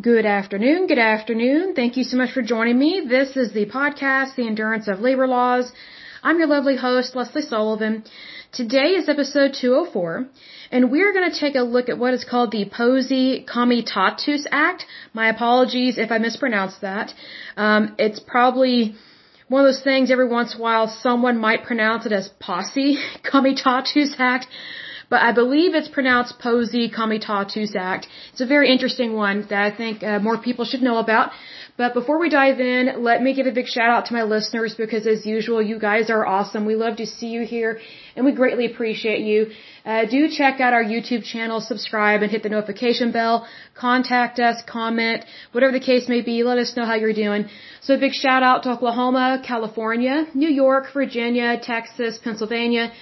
Good afternoon. Good afternoon. Thank you so much for joining me. This is the podcast, The Endurance of Labor Laws. I'm your lovely host, Lesley Sullivan. Today is episode 204, and we're going to take a look at what is called the Posey Comitatus Act. My apologies if I mispronounced that. Um, it's probably one of those things every once in a while someone might pronounce it as Posse Comitatus Act but I believe it's pronounced Posey Comitatus Act. It's a very interesting one that I think uh, more people should know about. But before we dive in, let me give a big shout out to my listeners because as usual, you guys are awesome. We love to see you here and we greatly appreciate you. Uh, do check out our YouTube channel, subscribe and hit the notification bell. Contact us, comment, whatever the case may be. Let us know how you're doing. So a big shout out to Oklahoma, California, New York, Virginia, Texas, Pennsylvania,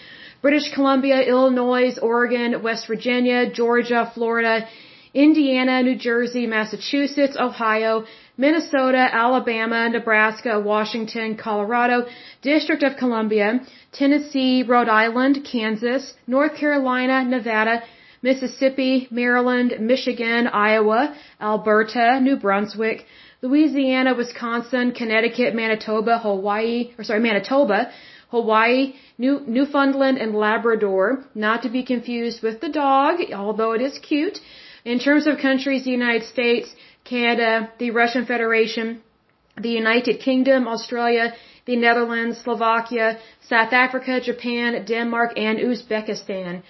British Columbia, Illinois, Oregon, West Virginia, Georgia, Florida, Indiana, New Jersey, Massachusetts, Ohio, Minnesota, Alabama, Nebraska, Washington, Colorado, District of Columbia, Tennessee, Rhode Island, Kansas, North Carolina, Nevada, Mississippi, Maryland, Michigan, Iowa, Alberta, New Brunswick, Louisiana, Wisconsin, Connecticut, Manitoba, Hawaii, or sorry, Manitoba, Hawaii, New, Newfoundland, and Labrador, not to be confused with the dog, although it is cute. In terms of countries, the United States, Canada, the Russian Federation, the United Kingdom, Australia, the Netherlands, Slovakia, South Africa, Japan, Denmark, and Uzbekistan.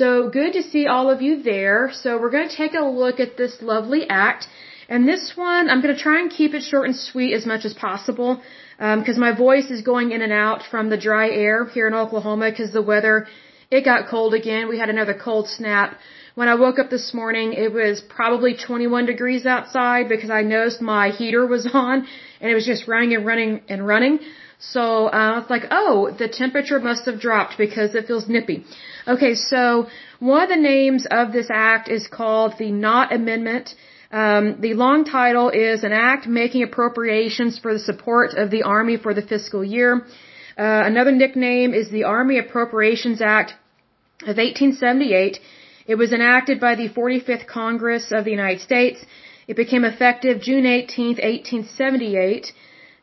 So good to see all of you there. So we're going to take a look at this lovely act. And this one, I'm going to try and keep it short and sweet as much as possible because um, my voice is going in and out from the dry air here in Oklahoma because the weather it got cold again. We had another cold snap. When I woke up this morning, it was probably 21 degrees outside because I noticed my heater was on and it was just running and running and running. So uh, it's like, oh, the temperature must have dropped because it feels nippy. Okay, so one of the names of this act is called the Knott Amendment. Um, the long title is an act making appropriations for the support of the Army for the fiscal year. Uh, another nickname is the Army Appropriations Act of 1878. It was enacted by the 45th Congress of the United States. It became effective June 18, 1878.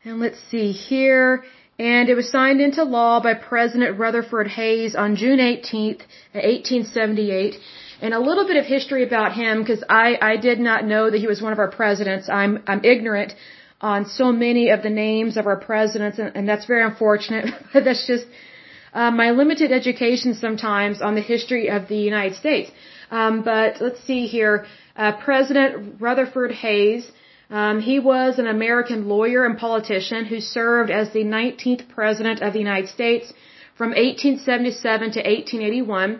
And let's see here. And it was signed into law by President Rutherford Hayes on June 18, 1878. And a little bit of history about him, because I, I did not know that he was one of our presidents. I'm, I'm ignorant on so many of the names of our presidents, and, and that's very unfortunate. That's just uh, my limited education sometimes on the history of the United States. Um, but let's see here. Uh, President Rutherford Hayes, um, he was an American lawyer and politician who served as the 19th President of the United States from 1877 to 1881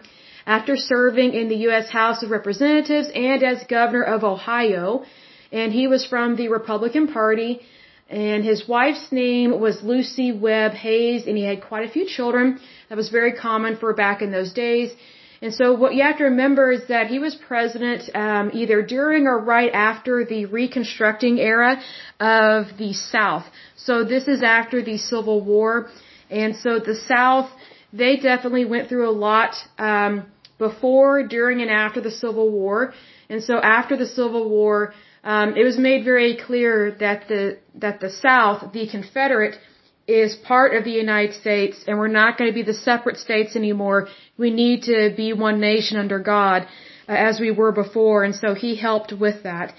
after serving in the U.S. House of Representatives and as governor of Ohio. And he was from the Republican Party. And his wife's name was Lucy Webb Hayes, and he had quite a few children. That was very common for back in those days. And so what you have to remember is that he was president um, either during or right after the Reconstructing era of the South. So this is after the Civil War. And so the South, they definitely went through a lot. Um, before, during, and after the Civil War. And so after the Civil War, um, it was made very clear that the that the South, the Confederate, is part of the United States, and we're not going to be the separate states anymore. We need to be one nation under God, uh, as we were before. And so he helped with that.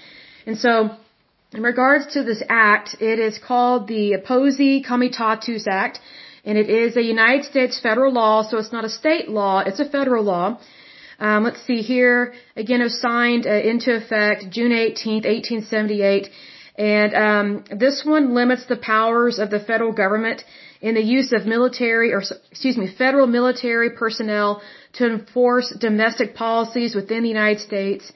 And so, in regards to this act, it is called the Posey Comitatus Act and it is a United States federal law, so it's not a state law, it's a federal law. Um, let's see here, again, it was signed uh, into effect June 18th, 1878, and um, this one limits the powers of the federal government in the use of military, or excuse me, federal military personnel to enforce domestic policies within the United States.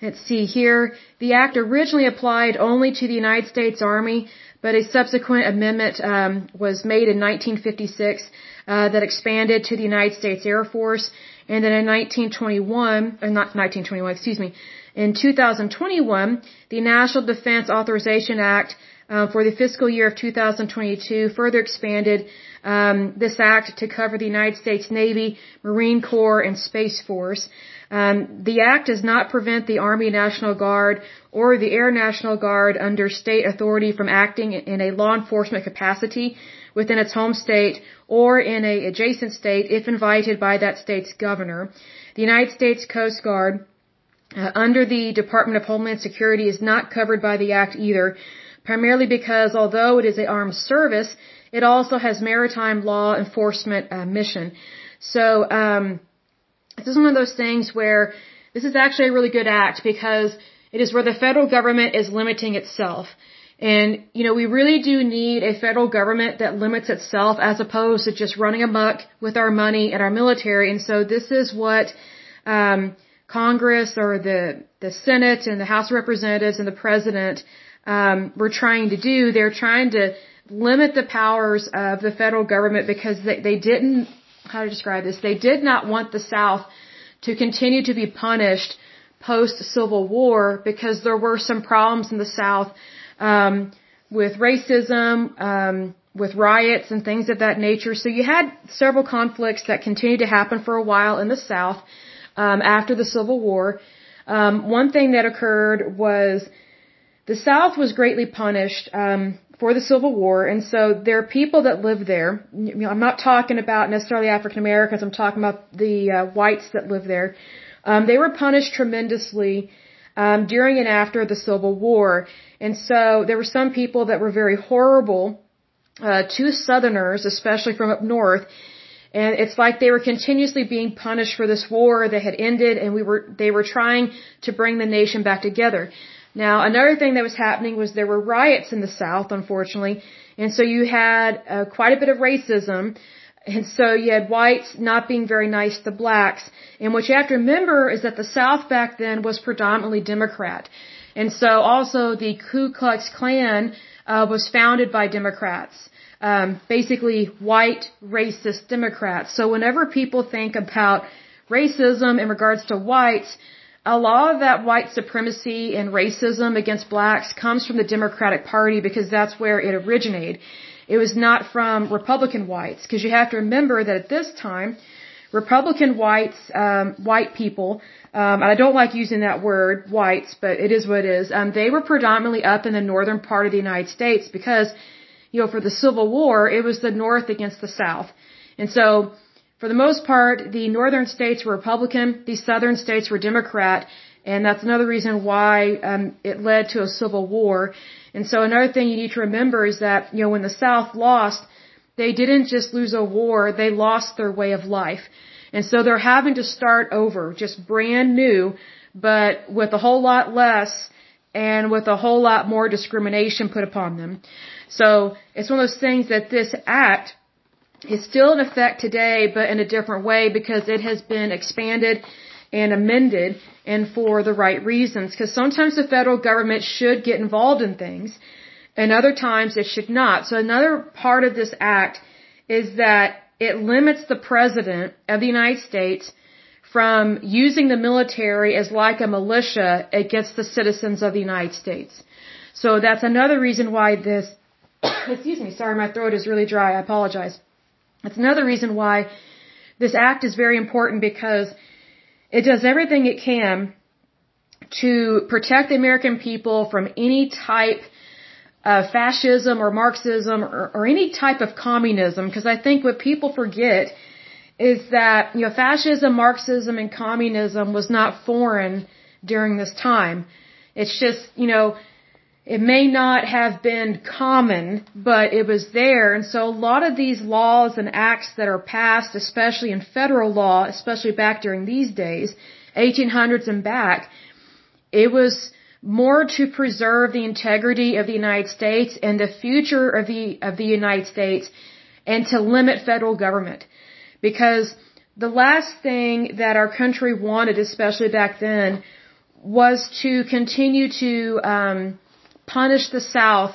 Let's see here. The act originally applied only to the United States Army, but a subsequent amendment um, was made in 1956 uh, that expanded to the United States Air Force, and then in 1921, or not 1921, excuse me, in 2021, the National Defense Authorization Act uh, for the fiscal year of 2022 further expanded um, this act to cover the United States Navy, Marine Corps, and Space Force. Um, the act does not prevent the Army National Guard or the Air National Guard under state authority from acting in a law enforcement capacity within its home state or in a adjacent state if invited by that state's governor. The United States Coast Guard uh, under the Department of Homeland Security is not covered by the act either, primarily because although it is an armed service, it also has maritime law enforcement uh, mission. So um, this is one of those things where this is actually a really good act because it is where the federal government is limiting itself. And, you know, we really do need a federal government that limits itself as opposed to just running amok with our money and our military. And so this is what, um, Congress or the, the Senate and the House of Representatives and the President, um, were trying to do. They're trying to limit the powers of the federal government because they, they didn't, how to describe this, they did not want the South to continue to be punished post Civil War because there were some problems in the South um, with racism, um, with riots and things of that nature. So you had several conflicts that continued to happen for a while in the South um, after the Civil War. Um, one thing that occurred was the South was greatly punished um, for the Civil War, and so there are people that live there. You know, I'm not talking about necessarily African Americans. I'm talking about the uh, whites that live there. Um, they were punished tremendously um, during and after the Civil War. And so there were some people that were very horrible uh, to Southerners, especially from up north. And it's like they were continuously being punished for this war that had ended, and we were they were trying to bring the nation back together. Now, another thing that was happening was there were riots in the South, unfortunately, and so you had uh, quite a bit of racism. And so you had whites not being very nice to blacks. And what you have to remember is that the South back then was predominantly Democrat. And so also the Ku Klux Klan uh, was founded by Democrats. Um, basically white racist Democrats. So whenever people think about racism in regards to whites, a lot of that white supremacy and racism against blacks comes from the Democratic Party because that's where it originated. It was not from Republican whites, because you have to remember that at this time, Republican whites, um, white people, um, and I don't like using that word, whites, but it is what it is. Um, they were predominantly up in the northern part of the United States because, you know, for the Civil War, it was the North against the South, and so for the most part, the northern states were Republican, the southern states were Democrat, and that's another reason why um, it led to a civil war. And so another thing you need to remember is that, you know, when the South lost, they didn't just lose a war, they lost their way of life. And so they're having to start over, just brand new, but with a whole lot less and with a whole lot more discrimination put upon them. So it's one of those things that this act is still in effect today, but in a different way because it has been expanded and amended and for the right reasons. Because sometimes the federal government should get involved in things and other times it should not. So another part of this act is that it limits the president of the United States from using the military as like a militia against the citizens of the United States. So that's another reason why this, excuse me, sorry, my throat is really dry. I apologize. That's another reason why this act is very important because it does everything it can to protect the American people from any type of fascism or Marxism or, or any type of communism. Because I think what people forget is that, you know, fascism, Marxism, and communism was not foreign during this time. It's just, you know, it may not have been common, but it was there. And so a lot of these laws and acts that are passed, especially in federal law, especially back during these days, 1800s and back, it was more to preserve the integrity of the United States and the future of the, of the United States and to limit federal government. Because the last thing that our country wanted, especially back then, was to continue to, um, punish the South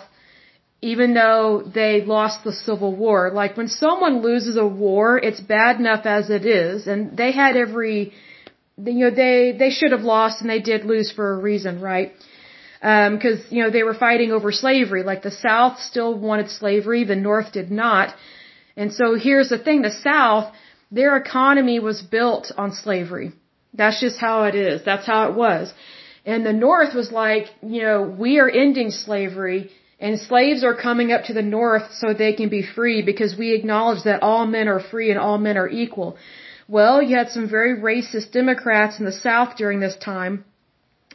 even though they lost the Civil War. Like when someone loses a war, it's bad enough as it is, and they had every, you know, they they should have lost and they did lose for a reason, right? because um, you know they were fighting over slavery. Like the South still wanted slavery, the North did not. And so here's the thing: the South, their economy was built on slavery. That's just how it is. That's how it was. And the North was like, you know, we are ending slavery and slaves are coming up to the North so they can be free because we acknowledge that all men are free and all men are equal. Well, you had some very racist Democrats in the South during this time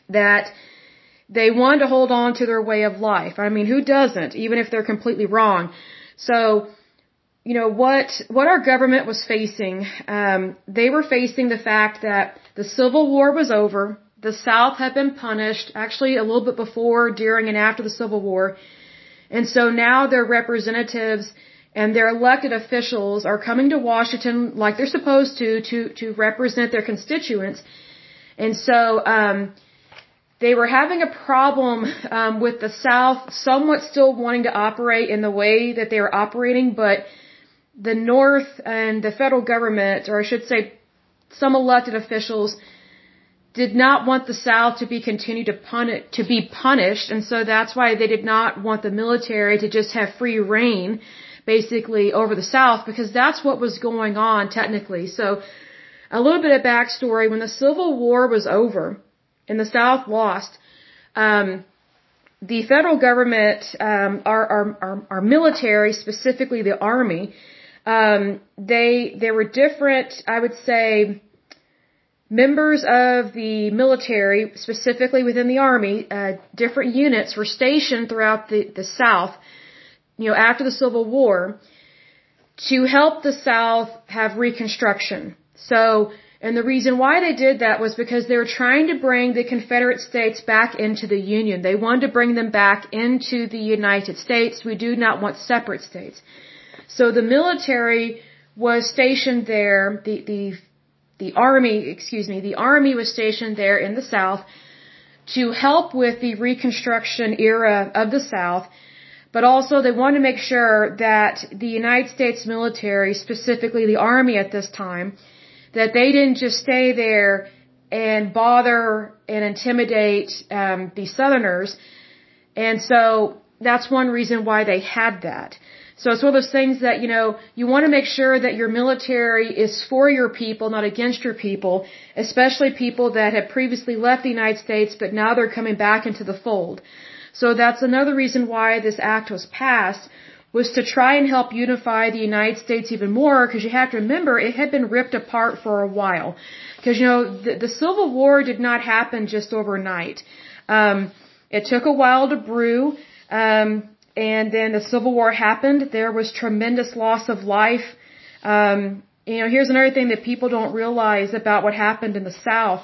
that they wanted to hold on to their way of life. I mean, who doesn't, even if they're completely wrong? So, you know, what, what our government was facing, um, they were facing the fact that the Civil War was over, the South had been punished, actually a little bit before, during, and after the Civil War. And so now their representatives and their elected officials are coming to Washington like they're supposed to, to, to represent their constituents. And so, um, they were having a problem um, with the South somewhat still wanting to operate in the way that they were operating, but the North and the federal government, or I should say, some elected officials, did not want the South to be continued to punish, to be punished, and so that's why they did not want the military to just have free reign, basically over the South, because that's what was going on technically. So, a little bit of backstory: when the Civil War was over and the South lost, um, the federal government, um, our, our, our, our military, specifically the army, um, they there were different, I would say, members of the military, specifically within the army, uh, different units were stationed throughout the the South. You know, after the Civil War, to help the South have reconstruction. So and the reason why they did that was because they were trying to bring the Confederate States back into the Union. They wanted to bring them back into the United States. We do not want separate states. So the military was stationed there, the, the, the army, excuse me, the army was stationed there in the South to help with the Reconstruction era of the South, but also they wanted to make sure that the United States military, specifically the Army at this time, that they didn't just stay there and bother and intimidate um, the Southerners. And so that's one reason why they had that. So it's one of those things that, you know, you want to make sure that your military is for your people, not against your people, especially people that have previously left the United States, but now they're coming back into the fold. So that's another reason why this act was passed was to try and help unify the United States even more because you have to remember it had been ripped apart for a while. Because, you know, the, the Civil War did not happen just overnight. Um, it took a while to brew. Um, and then the Civil War happened. There was tremendous loss of life. Um, you know, here's another thing that people don't realize about what happened in the South.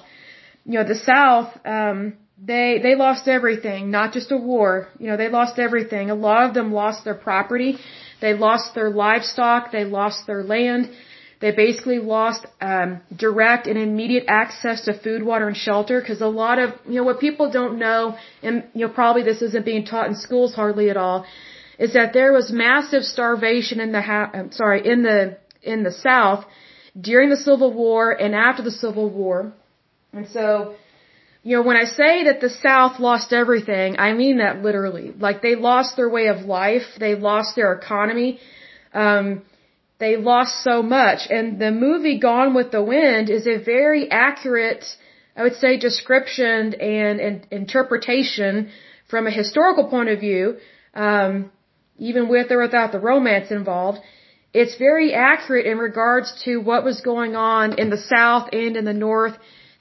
You know, the South, um, they they lost everything, not just a war. You know, they lost everything. A lot of them lost their property, they lost their livestock, they lost their land. They basically lost um, direct and immediate access to food, water, and shelter because a lot of you know what people don't know, and you know probably this isn't being taught in schools hardly at all, is that there was massive starvation in the ha- I'm sorry in the in the South during the Civil War and after the Civil War, and so you know, when I say that the South lost everything, I mean that literally. Like they lost their way of life, they lost their economy, um, they lost so much. And the movie Gone with the Wind is a very accurate, I would say, description and, and interpretation from a historical point of view, um, even with or without the romance involved. It's very accurate in regards to what was going on in the South and in the North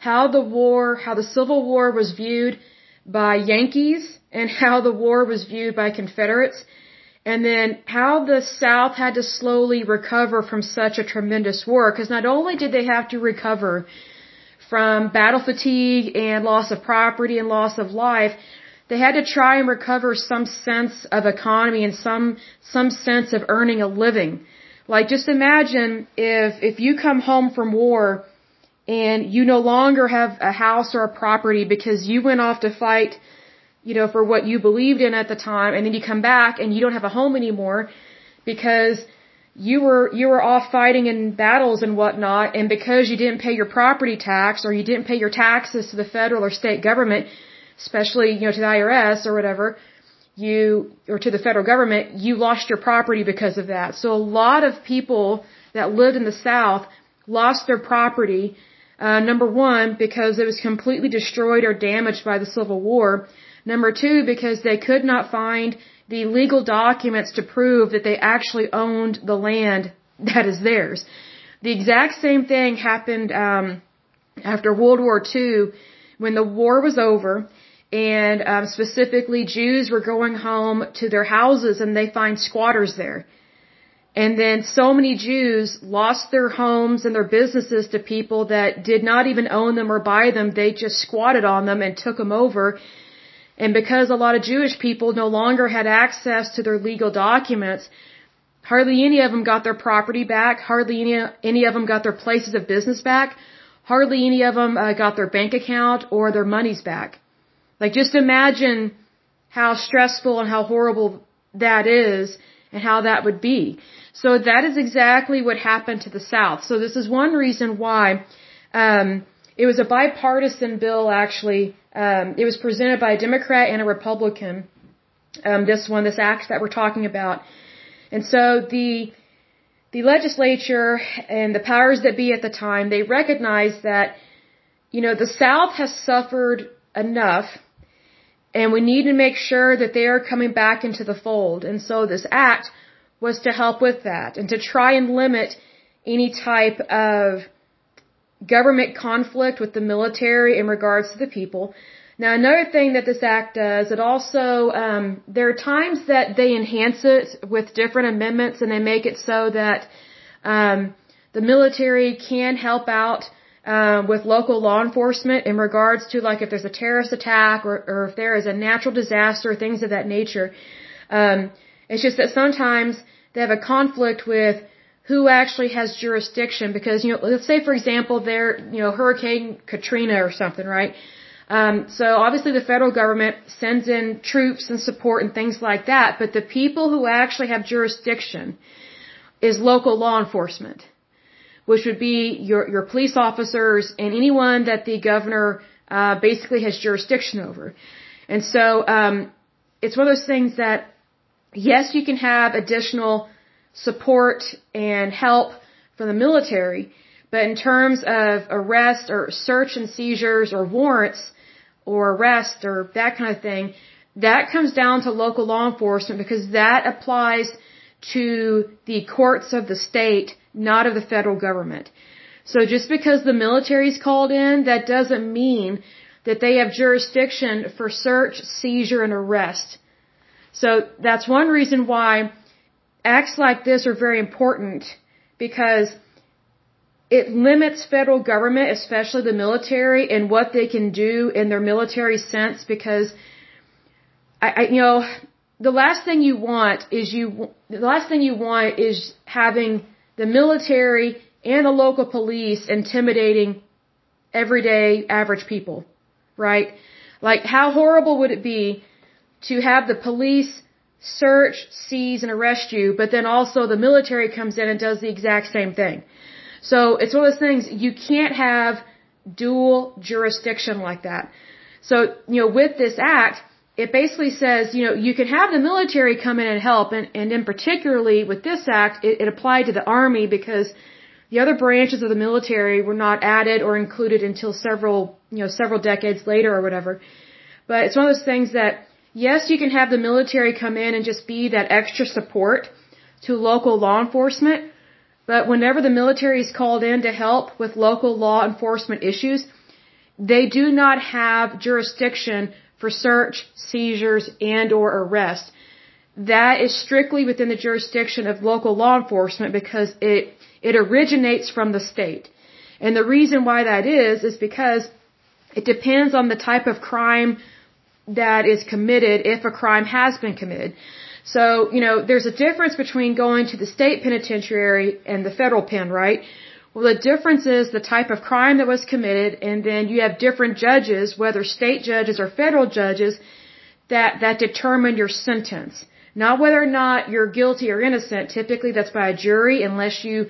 how the war, how the Civil War was viewed by Yankees and how the war was viewed by Confederates, and then how the South had to slowly recover from such a tremendous war, because not only did they have to recover from battle fatigue and loss of property and loss of life, they had to try and recover some sense of economy and some some sense of earning a living. Like just imagine if if you come home from war and you no longer have a house or a property because you went off to fight, you know, for what you believed in at the time, and then you come back and you don't have a home anymore because you were you were off fighting in battles and whatnot, and because you didn't pay your property tax or you didn't pay your taxes to the federal or state government, especially, you know, to the IRS or whatever, you, or to the federal government, you lost your property because of that. So a lot of people that lived in the South lost their property, uh, number one, because it was completely destroyed or damaged by the Civil War. Number two, because they could not find the legal documents to prove that they actually owned the land that is theirs. The exact same thing happened um, after World War II when the war was over and um, specifically Jews were going home to their houses and they find squatters there. And then so many Jews lost their homes and their businesses to people that did not even own them or buy them. They just squatted on them and took them over. And because a lot of Jewish people no longer had access to their legal documents, hardly any of them got their property back. Hardly any, any of them got their places of business back. Hardly any of them uh, got their bank account or their monies back. Like just imagine how stressful and how horrible that is and how that would be. So that is exactly what happened to the South. So this is one reason why um, it was a bipartisan bill. Actually, um, it was presented by a Democrat and a Republican. Um, this one, this act that we're talking about, and so the the legislature and the powers that be at the time they recognized that you know the South has suffered enough and we need to make sure that they are coming back into the fold. And so this act was to help with that and to try and limit any type of government conflict with the military in regards to the people. Now, another thing that this act does, it also, um, there are times that they enhance it with different amendments and they make it so that um, the military can help out uh, with local law enforcement in regards to like if there's a terrorist attack or, or if there is a natural disaster, things of that nature. Um, it's just that sometimes they have a conflict with who actually has jurisdiction because you know let's say for example there you know Hurricane Katrina or something right. Um, so obviously the federal government sends in troops and support and things like that, but the people who actually have jurisdiction is local law enforcement which would be your, your police officers and anyone that the governor uh, basically has jurisdiction over. And so um, it's one of those things that, yes, you can have additional support and help from the military, but in terms of arrest or search and seizures or warrants or arrest or that kind of thing, that comes down to local law enforcement because that applies to the courts of the state not of the federal government. So just because the military is called in, that doesn't mean that they have jurisdiction for search, seizure, and arrest. So that's one reason why acts like this are very important because it limits federal government, especially the military, and what they can do in their military sense because I, I you know, the last thing you want is you, the last thing you want is having the military and the local police intimidating everyday average people, right? Like how horrible would it be to have the police search, seize, and arrest you, but then also the military comes in and does the exact same thing. So it's one of those things, you can't have dual jurisdiction like that. So, you know, with this act, it basically says, you know, you can have the military come in and help, and, and in particularly with this act, it, it applied to the army because the other branches of the military were not added or included until several, you know, several decades later or whatever. But it's one of those things that, yes, you can have the military come in and just be that extra support to local law enforcement, but whenever the military is called in to help with local law enforcement issues, they do not have jurisdiction for search, seizures, and or arrest. That is strictly within the jurisdiction of local law enforcement because it, it originates from the state. And the reason why that is, is because it depends on the type of crime that is committed if a crime has been committed. So, you know, there's a difference between going to the state penitentiary and the federal pen, right? Well, the difference is the type of crime that was committed, and then you have different judges, whether state judges or federal judges, that, that determine your sentence. Not whether or not you're guilty or innocent. Typically, that's by a jury, unless you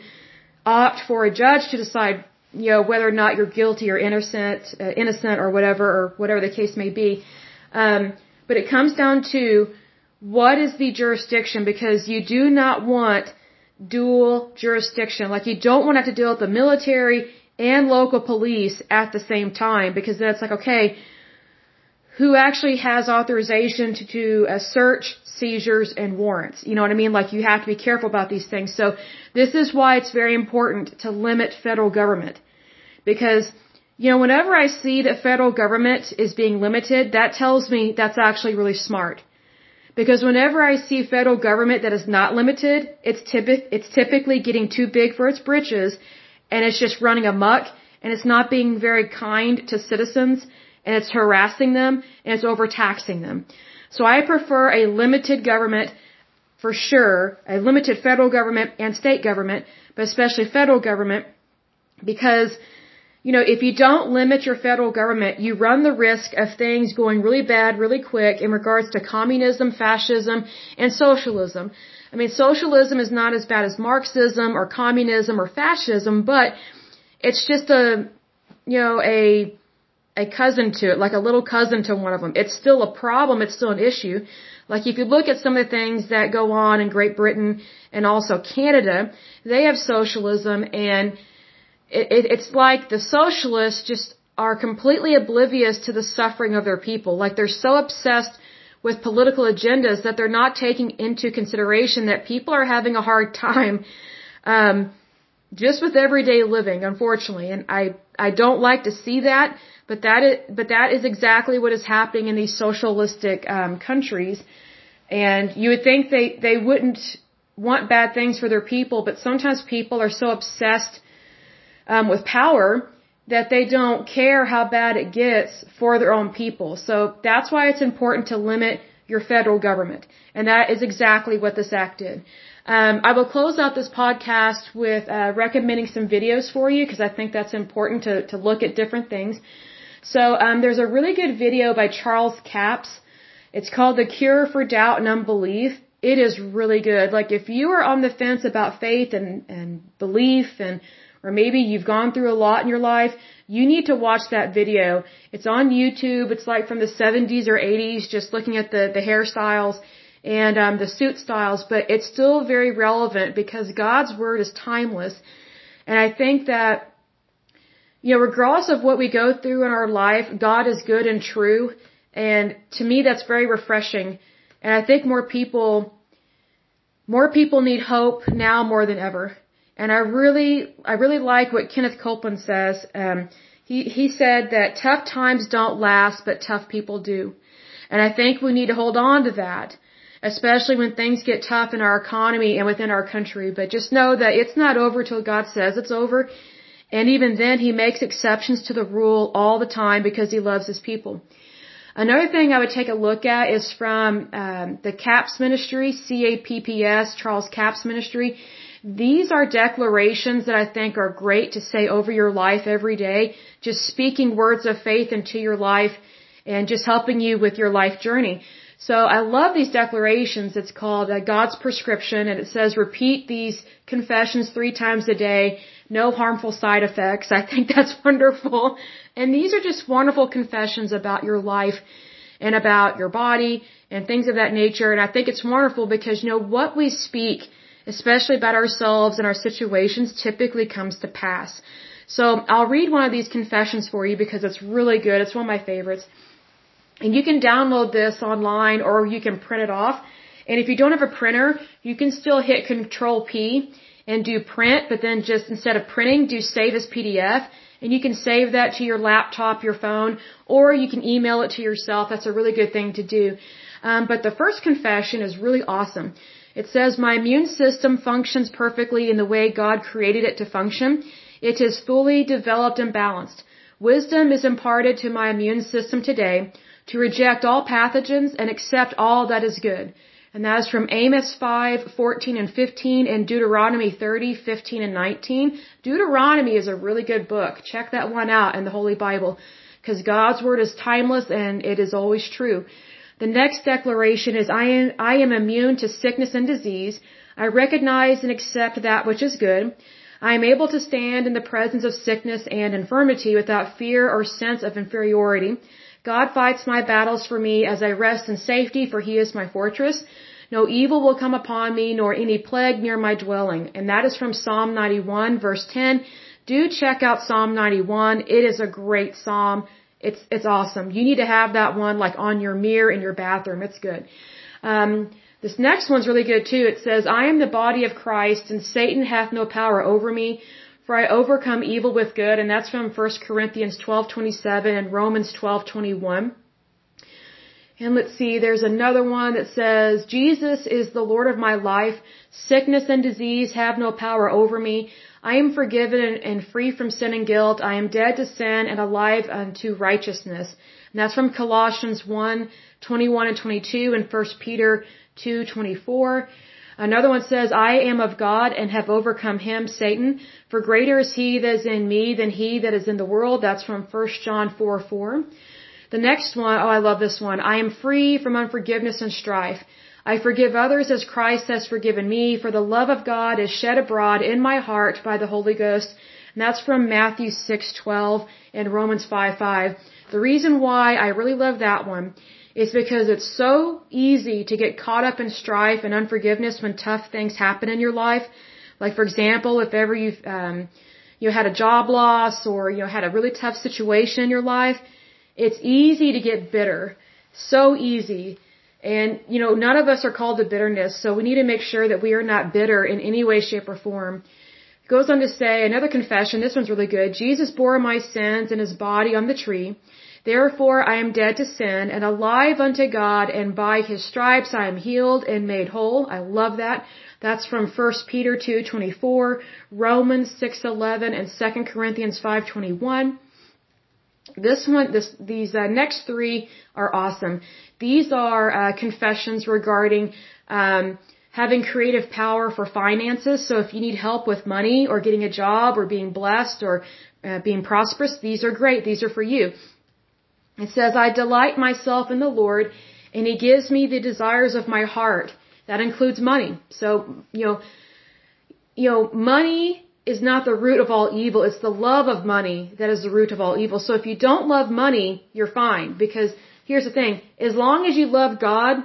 opt for a judge to decide, you know, whether or not you're guilty or innocent, uh, innocent or whatever, or whatever the case may be. Um, but it comes down to what is the jurisdiction because you do not want dual jurisdiction. Like you don't want to have to deal with the military and local police at the same time because then it's like, okay, who actually has authorization to do a search, seizures, and warrants? You know what I mean? Like you have to be careful about these things. So this is why it's very important to limit federal government. Because, you know, whenever I see that federal government is being limited, that tells me that's actually really smart. Because whenever I see federal government that is not limited, it's, typi- it's typically getting too big for its britches and it's just running amuck and it's not being very kind to citizens and it's harassing them and it's overtaxing them. So I prefer a limited government for sure, a limited federal government and state government, but especially federal government because you know, if you don't limit your federal government, you run the risk of things going really bad really quick in regards to communism, fascism, and socialism. I mean, socialism is not as bad as Marxism or communism or fascism, but it's just a, you know, a, a cousin to it, like a little cousin to one of them. It's still a problem. It's still an issue. Like if you look at some of the things that go on in Great Britain and also Canada, they have socialism and it, it, it's like the socialists just are completely oblivious to the suffering of their people. Like they're so obsessed with political agendas that they're not taking into consideration that people are having a hard time um, just with everyday living, unfortunately. And I I don't like to see that, but that is but that is exactly what is happening in these socialistic um, countries. And you would think they they wouldn't want bad things for their people, but sometimes people are so obsessed um, with power that they don't care how bad it gets for their own people. So that's why it's important to limit your federal government. And that is exactly what this act did. Um, I will close out this podcast with uh, recommending some videos for you because I think that's important to, to look at different things. So um, there's a really good video by Charles Capps. It's called The Cure for Doubt and Unbelief. It is really good. Like if you are on the fence about faith and, and belief and or maybe you've gone through a lot in your life, you need to watch that video. It's on YouTube. It's like from the 70s or 80s, just looking at the, the hairstyles and um, the suit styles, but it's still very relevant because God's word is timeless. And I think that, you know, regardless of what we go through in our life, God is good and true. And to me, that's very refreshing. And I think more people, more people need hope now more than ever. And I really, I really like what Kenneth Copeland says. Um, he, he said that tough times don't last, but tough people do. And I think we need to hold on to that, especially when things get tough in our economy and within our country. But just know that it's not over till God says it's over. And even then, He makes exceptions to the rule all the time because He loves His people. Another thing I would take a look at is from um, the Capps ministry, C-A-P-P-S, Charles Capps ministry. These are declarations that I think are great to say over your life every day, just speaking words of faith into your life and just helping you with your life journey. So I love these declarations. It's called uh, God's prescription and it says repeat these confessions three times a day. No harmful side effects. I think that's wonderful. And these are just wonderful confessions about your life and about your body and things of that nature. And I think it's wonderful because, you know, what we speak especially about ourselves and our situations, typically comes to pass. So I'll read one of these confessions for you because it's really good. It's one of my favorites. And you can download this online or you can print it off. And if you don't have a printer, you can still hit Control P and do print, but then just instead of printing, do save as PDF. And you can save that to your laptop, your phone, or you can email it to yourself. That's a really good thing to do. Um, but the first confession is really awesome. It says, My immune system functions perfectly in the way God created it to function. It is fully developed and balanced. Wisdom is imparted to my immune system today to reject all pathogens and accept all that is good. And that is from Amos 5, 14 and 15 and Deuteronomy 30, 15 and 19. Deuteronomy is a really good book. Check that one out in the Holy Bible because God's Word is timeless and it is always true. The next declaration is I am, I am immune to sickness and disease. I recognize and accept that which is good. I am able to stand in the presence of sickness and infirmity without fear or sense of inferiority. God fights my battles for me as I rest in safety, for he is my fortress. No evil will come upon me, nor any plague near my dwelling. And that is from Psalm 91, verse 10. Do check out Psalm 91. It is a great psalm. It's, it's awesome. You need to have that one like on your mirror in your bathroom. It's good. Um, this next one's really good too. It says, I am the body of Christ and Satan hath no power over me for I overcome evil with good. And that's from 1 Corinthians 12:27 and Romans 12:21. And let's see, there's another one that says, Jesus is the Lord of my life. Sickness and disease have no power over me. I am forgiven and free from sin and guilt. I am dead to sin and alive unto righteousness. And that's from Colossians 1, 21 and 22 and 1 Peter 2, 24. Another one says, I am of God and have overcome him, Satan. For greater is he that is in me than he that is in the world. That's from 1 John 4, 4. The next one, oh, I love this one. I am free from unforgiveness and strife. I forgive others as Christ has forgiven me, for the love of God is shed abroad in my heart by the Holy Ghost. And that's from Matthew 6:12 and Romans 5:5. The reason why I really love that one is because it's so easy to get caught up in strife and unforgiveness when tough things happen in your life. Like for example, if ever you've um, you know, had a job loss or you know had a really tough situation in your life, it's easy to get bitter. So easy. And, you know, none of us are called to bitterness, so we need to make sure that we are not bitter in any way, shape, or form. It goes on to say, another confession, this one's really good. Jesus bore my sins in his body on the tree. Therefore I am dead to sin and alive unto God, and by his stripes I am healed and made whole. I love that. That's from 1 Peter 2:24, Romans 6:11, and 2 Corinthians 5:21. This one, this, these uh, next three are awesome. These are uh, confessions regarding um, having creative power for finances. So if you need help with money or getting a job or being blessed or uh, being prosperous, these are great. These are for you. It says, I delight myself in the Lord, and He gives me the desires of my heart. That includes money. So, you know, you know, money is not the root of all evil. It's the love of money that is the root of all evil. So if you don't love money, you're fine. Because here's the thing. As long as you love God,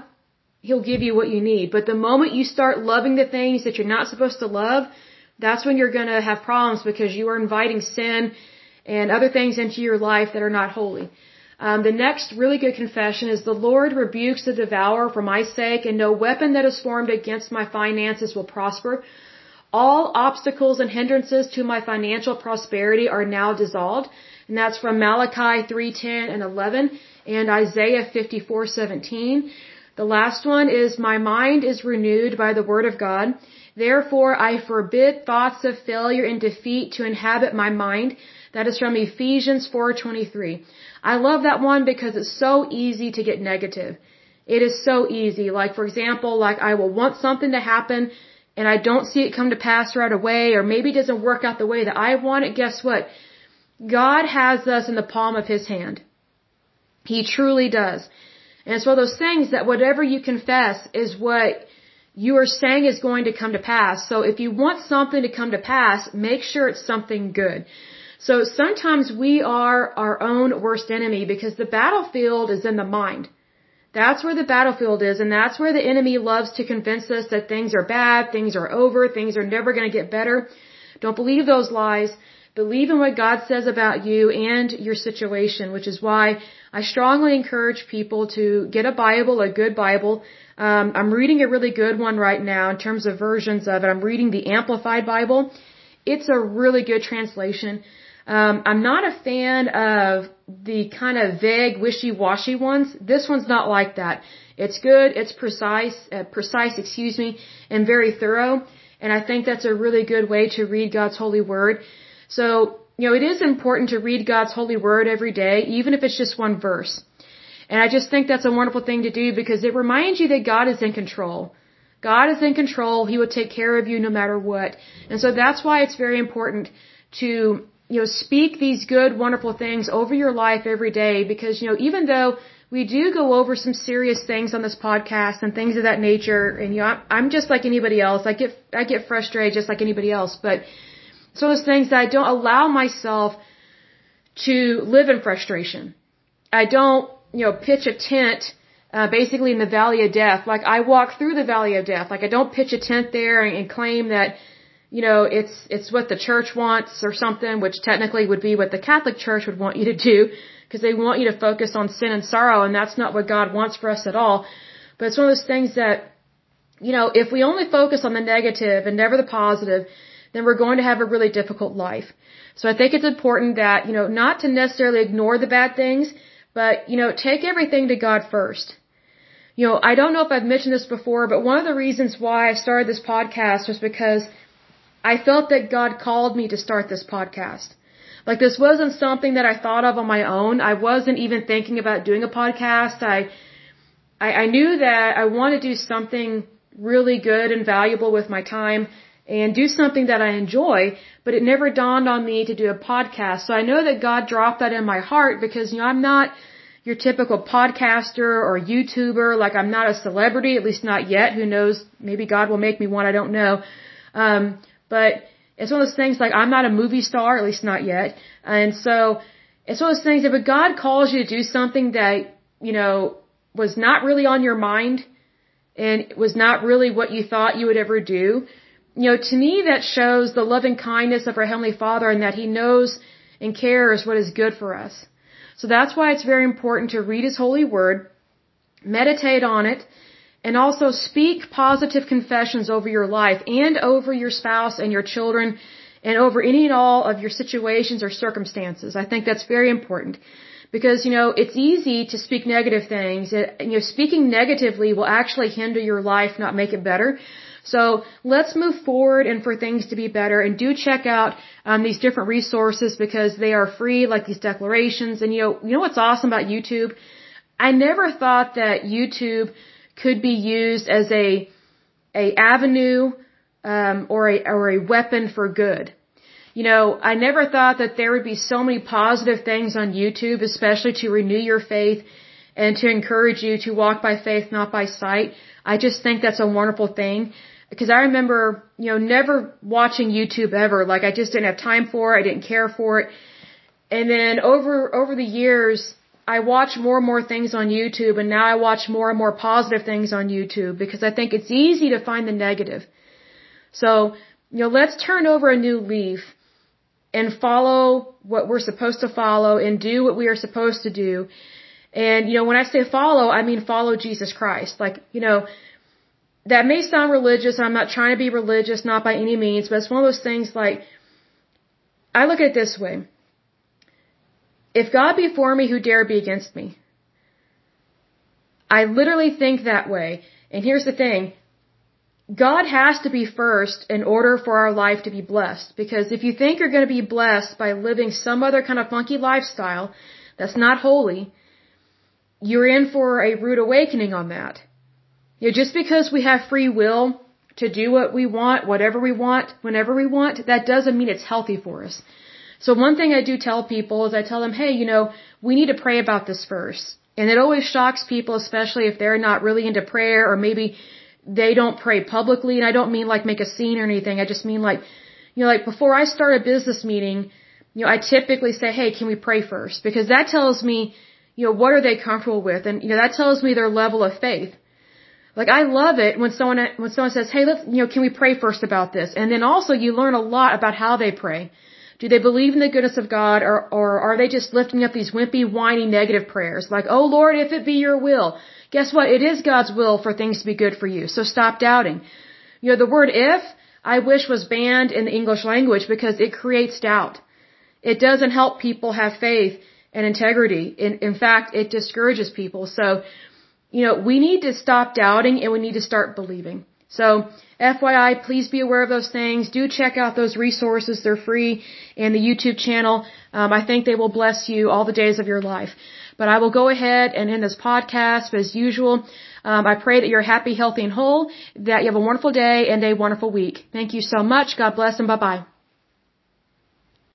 He'll give you what you need. But the moment you start loving the things that you're not supposed to love, that's when you're gonna have problems because you are inviting sin and other things into your life that are not holy. Um, the next really good confession is the Lord rebukes the devourer for my sake, and no weapon that is formed against my finances will prosper. All obstacles and hindrances to my financial prosperity are now dissolved. And that's from Malachi 3:10 and 11 and Isaiah 54:17. The last one is my mind is renewed by the word of God. Therefore I forbid thoughts of failure and defeat to inhabit my mind. That is from Ephesians 4:23. I love that one because it's so easy to get negative. It is so easy. Like for example, like I will want something to happen and I don't see it come to pass right away, or maybe it doesn't work out the way that I want it, guess what? God has us in the palm of His hand. He truly does. And it's one of those things that whatever you confess is what you are saying is going to come to pass. So if you want something to come to pass, make sure it's something good. So sometimes we are our own worst enemy because the battlefield is in the mind. That's where the battlefield is, and that's where the enemy loves to convince us that things are bad, things are over, things are never going to get better. Don't believe those lies. Believe in what God says about you and your situation, which is why I strongly encourage people to get a Bible, a good Bible. Um, I'm reading a really good one right now in terms of versions of it. I'm reading the Amplified Bible. It's a really good translation. Um, I'm not a fan of the kind of vague, wishy-washy ones. This one's not like that. It's good, it's precise, uh, precise, excuse me, and very thorough. And I think that's a really good way to read God's holy word. So, you know, it is important to read God's holy word every day, even if it's just one verse. And I just think that's a wonderful thing to do because it reminds you that God is in control. God is in control. He will take care of you no matter what. And so that's why it's very important to you know, speak these good, wonderful things over your life every day because, you know, even though we do go over some serious things on this podcast and things of that nature, and you know, I'm, I'm just like anybody else. I get, I get frustrated just like anybody else, but it's one of those things that I don't allow myself to live in frustration. I don't, you know, pitch a tent uh, basically in the valley of death. Like I walk through the valley of death. Like I don't pitch a tent there and, and claim that, you know, it's it's what the church wants or something, which technically would be what the Catholic Church would want you to do, because they want you to focus on sin and sorrow, and that's not what God wants for us at all. But it's one of those things that, you know, if we only focus on the negative and never the positive, then we're going to have a really difficult life. So I think it's important that, you know, not to necessarily ignore the bad things, but, you know, take everything to God first. You know, I don't know if I've mentioned this before, but one of the reasons why I started this podcast was because I felt that God called me to start this podcast. Like this wasn't something that I thought of on my own. I wasn't even thinking about doing a podcast. I, I, I knew that I want to do something really good and valuable with my time and do something that I enjoy, but it never dawned on me to do a podcast. So I know that God dropped that in my heart because, you know, I'm not your typical podcaster or YouTuber. Like I'm not a celebrity, at least not yet. Who knows? Maybe God will make me one. I don't know. Um, but it's one of those things like I'm not a movie star, at least not yet. And so it's one of those things that, but God calls you to do something that, you know, was not really on your mind and was not really what you thought you would ever do you know, to me that shows the loving kindness of our Heavenly Father and that He knows and cares what is good for us. So that's why it's very important to read His holy word, meditate on it, and also speak positive confessions over your life and over your spouse and your children and over any and all of your situations or circumstances. I think that's very important because you know it's easy to speak negative things. You know, speaking negatively will actually hinder your life, not make it better. So let's move forward and for things to be better and do check out um, these different resources because they are free, like these declarations. And you know, you know what's awesome about YouTube? I never thought that YouTube could be used as a a avenue um, or a or a weapon for good. You know, I never thought that there would be so many positive things on YouTube, especially to renew your faith and to encourage you to walk by faith, not by sight. I just think that's a wonderful thing because I remember, you know, never watching YouTube ever. Like I just didn't have time for it. I didn't care for it. And then over, over the years, I watch more and more things on YouTube and now I watch more and more positive things on YouTube because I think it's easy to find the negative. So, you know, let's turn over a new leaf and follow what we're supposed to follow and do what we are supposed to do. And, you know, when I say follow, I mean follow Jesus Christ. Like, you know, that may sound religious. I'm not trying to be religious, not by any means, but it's one of those things like, I look at it this way. If God be for me, who dare be against me? I literally think that way. And here's the thing. God has to be first in order for our life to be blessed. Because if you think you're going to be blessed by living some other kind of funky lifestyle that's not holy, you're in for a rude awakening on that. You know, just because we have free will to do what we want, whatever we want, whenever we want, that doesn't mean it's healthy for us. So one thing I do tell people is I tell them, hey, you know, we need to pray about this first. And it always shocks people, especially if they're not really into prayer or maybe they don't pray publicly. And I don't mean like make a scene or anything. I just mean like, you know, like before I start a business meeting, you know, I typically say, hey, can we pray first? Because that tells me, you know, what are they comfortable with? And, you know, that tells me their level of faith. Like I love it when someone when someone says, "Hey, let's you know, can we pray first about this?" And then also you learn a lot about how they pray. Do they believe in the goodness of God, or or are they just lifting up these wimpy, whiny, negative prayers like, "Oh Lord, if it be Your will"? Guess what? It is God's will for things to be good for you. So stop doubting. You know, the word "if" I wish was banned in the English language because it creates doubt. It doesn't help people have faith and integrity. In, in fact, it discourages people. So you know, we need to stop doubting and we need to start believing. So, FYI, please be aware of those things. Do check out those resources. They're free and the YouTube channel. Um, I think they will bless you all the days of your life. But I will go ahead and end this podcast as usual. Um, I pray that you're happy, healthy, and whole, that you have a wonderful day and a wonderful week. Thank you so much. God bless and bye bye.